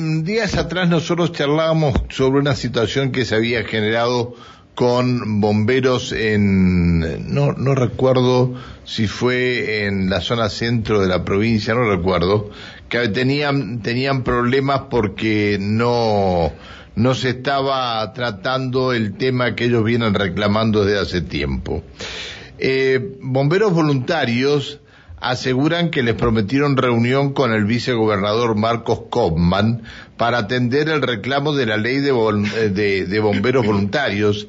mm, días atrás nosotros charlábamos sobre una situación que se había generado con bomberos en, no, no recuerdo si fue en la zona centro de la provincia, no recuerdo, que tenían, tenían problemas porque no, no se estaba tratando el tema que ellos vienen reclamando desde hace tiempo. Eh, bomberos voluntarios aseguran que les prometieron reunión con el vicegobernador Marcos Kopman para atender el reclamo de la ley de, eh, de, bomberos voluntarios,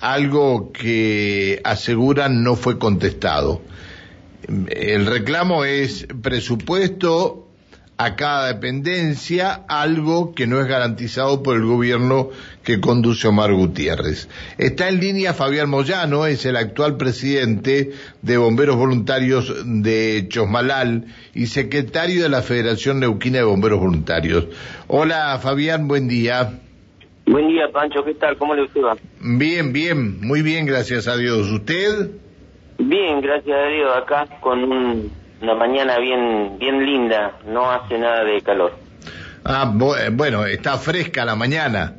algo que aseguran no fue contestado. El reclamo es presupuesto a cada dependencia algo que no es garantizado por el gobierno que conduce Omar Gutiérrez. Está en línea Fabián Moyano, es el actual presidente de Bomberos Voluntarios de Chosmalal y secretario de la Federación Neuquina de Bomberos Voluntarios. Hola Fabián, buen día. Buen día Pancho, ¿qué tal? ¿Cómo le va? Bien, bien, muy bien, gracias a Dios. ¿Usted? Bien, gracias a Dios, acá con un una mañana bien bien linda, no hace nada de calor. Ah, eh, bueno, está fresca la mañana.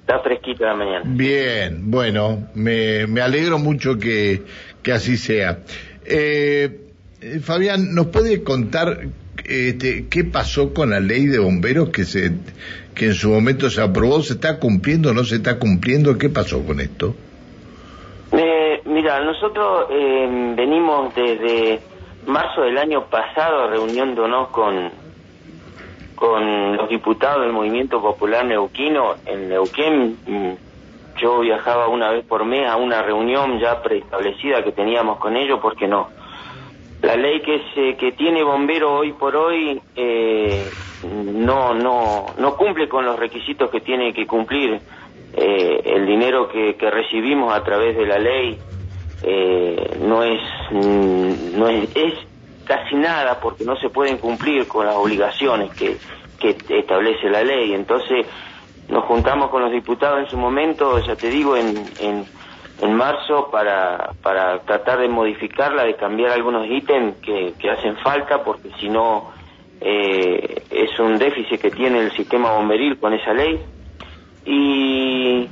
Está fresquita la mañana. Bien, bueno, me, me alegro mucho que, que así sea. Eh, eh, Fabián, ¿nos puede contar este, qué pasó con la ley de bomberos que se que en su momento se aprobó? ¿Se está cumpliendo o no se está cumpliendo? ¿Qué pasó con esto? Eh, mira, nosotros venimos desde marzo del año pasado reuniéndonos con, con los diputados del Movimiento Popular Neuquino en Neuquén. Mm, yo viajaba una vez por mes a una reunión ya preestablecida que teníamos con ellos porque no. La ley que se que tiene bombero hoy por hoy eh, no no no cumple con los requisitos que tiene que cumplir eh, el dinero que, que recibimos a través de la ley eh, no es no es, es, casi nada porque no se pueden cumplir con las obligaciones que, que establece la ley. Entonces nos juntamos con los diputados en su momento ya te digo en, en, en marzo para, para tratar de modificarla de cambiar algunos ítems que, que hacen falta porque si no eh, es un déficit que tiene el sistema bomberil con esa ley. Y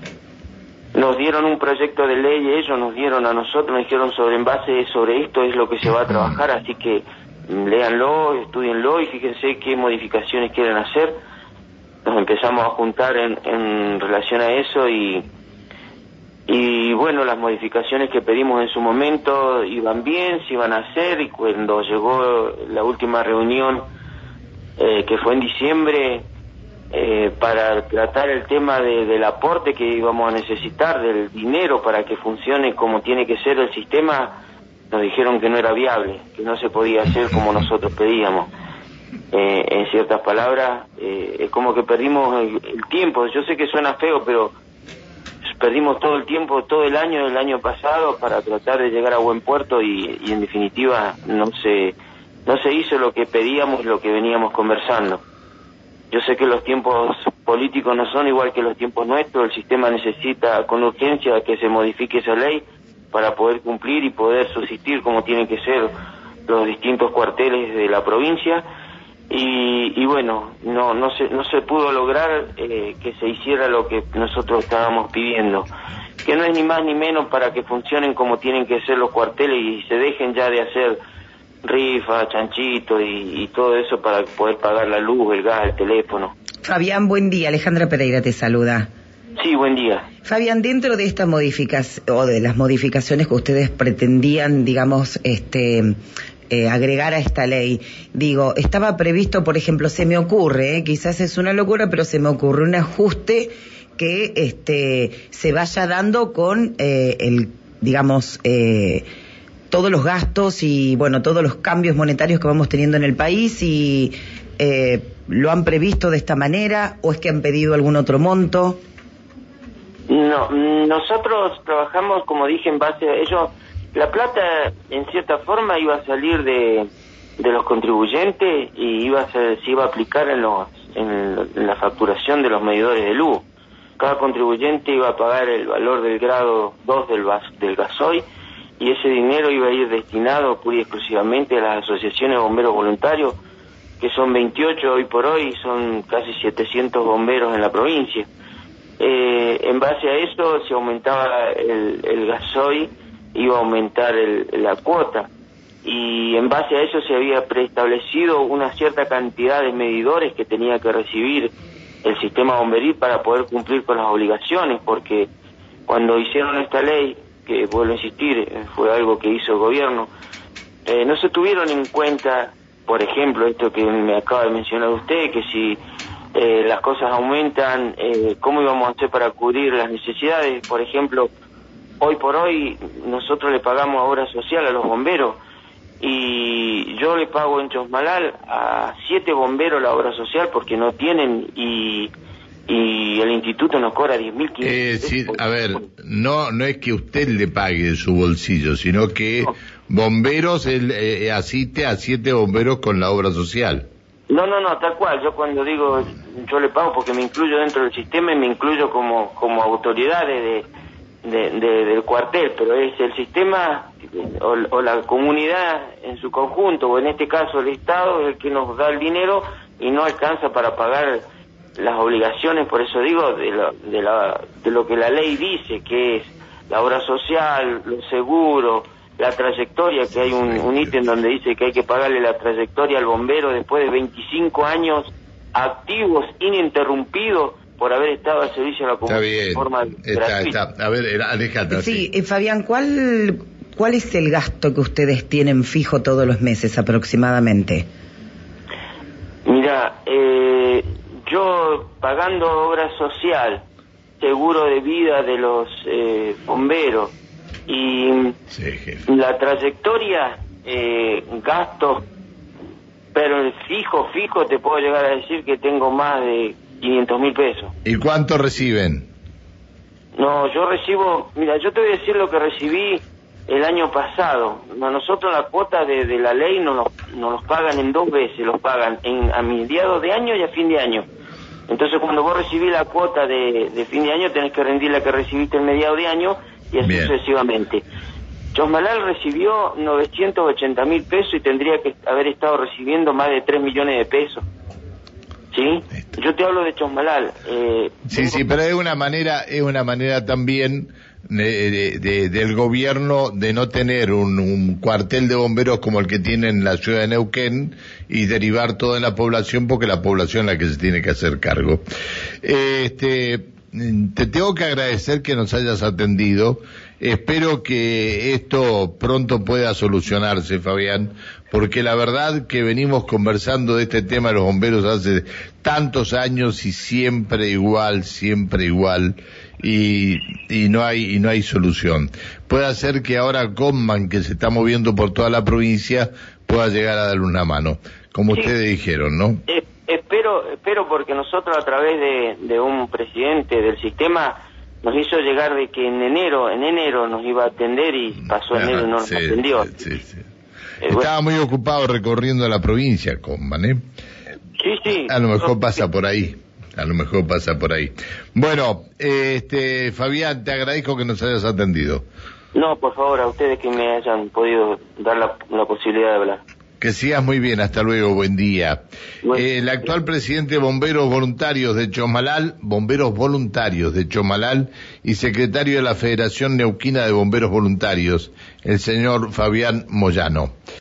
nos dieron un proyecto de ley, ellos nos dieron a nosotros, nos dijeron sobre en base sobre esto es lo que se va a trabajar, así que mm, léanlo, estudienlo y fíjense qué modificaciones quieren hacer. Nos empezamos a juntar en, en relación a eso y, y bueno, las modificaciones que pedimos en su momento iban bien, se iban a hacer y cuando llegó la última reunión eh, que fue en diciembre, eh, para tratar el tema del aporte que íbamos a necesitar, del dinero para que funcione como tiene que ser el sistema, nos dijeron que no era viable, que no se podía hacer como nosotros pedíamos. Eh, en ciertas palabras, eh, es como que perdimos el, tiempo. Yo sé que suena feo, pero perdimos todo el tiempo, todo el año del año pasado para tratar de llegar a buen puerto y, y en definitiva no se, no se hizo lo que pedíamos, lo que veníamos conversando. Yo sé que los tiempos políticos no son igual que los tiempos nuestros, el sistema necesita con urgencia que se modifique esa ley para poder cumplir y poder subsistir como tienen que ser los distintos cuarteles de la provincia. Y, y bueno, no, no, se, no se pudo lograr eh, que se hiciera lo que nosotros estábamos pidiendo, que no es ni más ni menos para que funcionen como tienen que ser los cuarteles y se dejen ya de hacer rifa, chanchito y, todo eso para poder pagar la luz, el gas, el teléfono. Fabián, buen día. Alejandra Pereira te saluda. Sí, buen día. Fabián, dentro de esta modificación o de las modificaciones que ustedes pretendían, digamos, este eh, agregar a esta ley, digo, estaba previsto, por ejemplo, se me ocurre, eh, quizás es una locura, pero se me ocurre un ajuste que este se vaya dando con eh, el, digamos, eh, todos los gastos y bueno todos los cambios monetarios que vamos teniendo en el país y eh, lo han previsto de esta manera o es que han pedido algún otro monto no nosotros trabajamos como dije en base a ello. La plata en cierta forma iba a salir de, de los contribuyentes y iba a se iba a aplicar en los en, la facturación de los medidores de luz cada contribuyente iba a pagar el valor del grado 2 del, del gasoil y ese dinero iba a ir destinado pura y exclusivamente a las asociaciones de bomberos voluntarios que son 28 hoy por hoy, son casi 700 bomberos en la provincia. Eh, en base a eso, si aumentaba el, el gasoil, iba a aumentar la cuota. Y en base a eso se había preestablecido una cierta cantidad de medidores que tenía que recibir el sistema bomberil para poder cumplir con las obligaciones, porque cuando hicieron esta ley, que vuelvo a insistir, eh, fue algo que hizo el gobierno, eh, no se tuvieron en cuenta, por ejemplo, esto que me acaba de mencionar usted, que si eh, las cosas aumentan, eh, ¿cómo íbamos a hacer para cubrir las necesidades? Por ejemplo, hoy por hoy nosotros le pagamos obra social a los bomberos y yo le pago en Chosmalal a siete bomberos la obra social porque no tienen y, y el instituto nos cobra 10.000 mil eh, a ver, no, no es que usted le pague de su bolsillo, sino que bomberos eh, asiste a siete bomberos con la obra social. No, no, no, tal cual. Yo cuando digo yo le pago porque me incluyo dentro del sistema y me incluyo como, como autoridad de, del cuartel, pero es el sistema o, la comunidad en su conjunto, o en este caso el Estado, el que nos da el dinero y no alcanza para pagar las obligaciones, por eso digo, de lo, de, la, de lo que la ley dice, que es la obra social, los seguros, la trayectoria, que hay un, ítem donde dice que hay que pagarle la trayectoria al bombero después de 25 años activos, ininterrumpidos, por haber estado al servicio de la comunidad está bien, forma está, A ver, Alejandra. Sí, eh, Fabián, ¿cuál, ¿cuál es el gasto que ustedes tienen fijo todos los meses aproximadamente? Mira, eh, yo pagando obra social, seguro de vida de los eh, bomberos, y la trayectoria, eh, gastos, pero el fijo, fijo, te puedo llegar a decir que tengo más de 500 mil pesos. ¿Y cuánto reciben? No, yo recibo, mira, yo te voy a decir lo que recibí el año pasado. Nosotros la cuota de, la ley no nos, no los pagan en dos veces, los pagan en, a mediados de año y a fin de año. Entonces cuando vos recibís la cuota de, de fin de año tenés que rendir la que recibiste en mediado de año y así sucesivamente. Chosmalal recibió 980 mil pesos y tendría que haber estado recibiendo más de 3 millones de pesos. ¿Sí? Yo te hablo de Chosmalal. Eh, sí, sí, pero es una manera, es una manera también de, del gobierno de no tener un, cuartel de bomberos como el que tiene en la ciudad de Neuquén y derivar toda la población porque la población es la que se tiene que hacer cargo. Este, te tengo que agradecer que nos hayas atendido. Espero que esto pronto pueda solucionarse, Fabián, porque la verdad que venimos conversando de este tema de los bomberos hace tantos años y siempre igual, siempre igual, y, y no hay y no hay solución. Puede ser que ahora Comman, que se está moviendo por toda la provincia, pueda llegar a darle una mano, como ustedes dijeron, ¿no? Eh, espero, espero porque nosotros a través de, un presidente del sistema nos hizo llegar de que en enero, en enero nos iba a atender y pasó enero y no nos atendió. Eh, Estaba muy ocupado recorriendo la provincia, Comban, ¿eh? Sí, sí. A lo mejor pasa por ahí. A lo mejor pasa por ahí. Bueno, este, Fabián, te agradezco que nos hayas atendido. No, por favor, a ustedes que me hayan podido dar la posibilidad de hablar. Que sigas muy bien, hasta luego, buen día. Eh, el actual presidente de Bomberos Voluntarios de Chomalal, Bomberos Voluntarios de Chomalal y secretario de la Federación Neuquina de Bomberos Voluntarios, el señor Fabián Moyano.